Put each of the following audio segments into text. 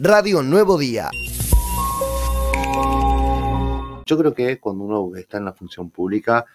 Radio Nuevo Día. Yo creo que cuando uno está en la función pública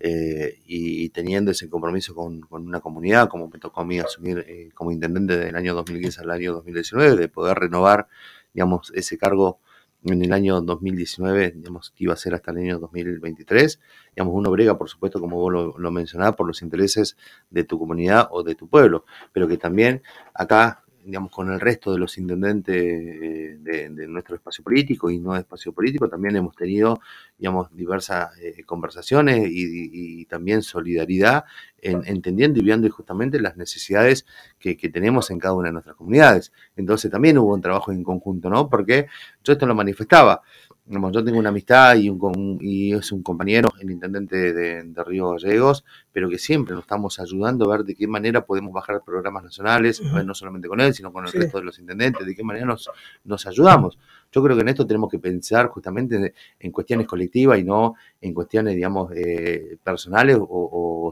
eh, y, teniendo ese compromiso con, una comunidad, como me tocó a mí asumir eh, como intendente del año 2015 al año 2019, de poder renovar, digamos, ese cargo en el año 2019, digamos, que iba a ser hasta el año 2023. Digamos, uno brega, por supuesto, como vos lo, lo mencionabas, por los intereses de tu comunidad o de tu pueblo, pero que también acá digamos, con el resto de los intendentes eh, de, nuestro espacio político y no de espacio político, también hemos tenido, digamos, diversas eh, conversaciones y, también solidaridad en, entendiendo y viendo justamente las necesidades que, que, tenemos en cada una de nuestras comunidades. Entonces también hubo un trabajo en conjunto, ¿no? Porque yo esto lo manifestaba yo tengo una amistad y, un, y es un compañero, el intendente de, Río Gallegos, pero que siempre nos estamos ayudando a ver de qué manera podemos bajar programas nacionales, no solamente con él, sino con el resto de los intendentes, de qué manera nos, nos ayudamos. Yo creo que en esto tenemos que pensar justamente en cuestiones colectivas y no en cuestiones, digamos, eh, personales o,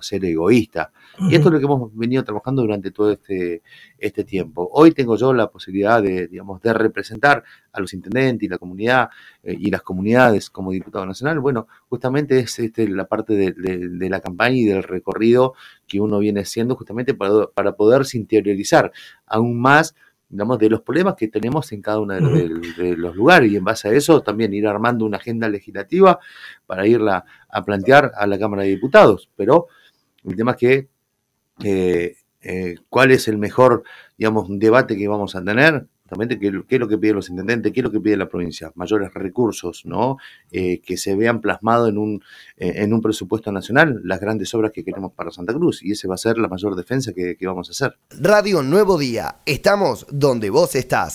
ser egoísta. Y esto es lo que hemos venido trabajando durante todo este, este tiempo. Hoy tengo yo la posibilidad de, digamos, de representar a los intendentes y la comunidad eh, y las comunidades como diputado nacional. Bueno, justamente es este, la parte de, la campaña y del recorrido que uno viene haciendo justamente para, para poderse interiorizar aún más digamos, de los problemas que tenemos en cada uno de, los lugares y en base a eso también ir armando una agenda legislativa para irla a plantear a la Cámara de Diputados. Pero el tema es que eh, eh, cuál es el mejor, digamos, debate que vamos a tener, qué, es lo que piden los intendentes, qué es lo que pide la provincia, mayores recursos, ¿no? Eh, que se vean plasmados en un, en un presupuesto nacional las grandes obras que queremos para Santa Cruz y ese va a ser la mayor defensa que vamos a hacer. Radio Nuevo Día, estamos donde vos estás.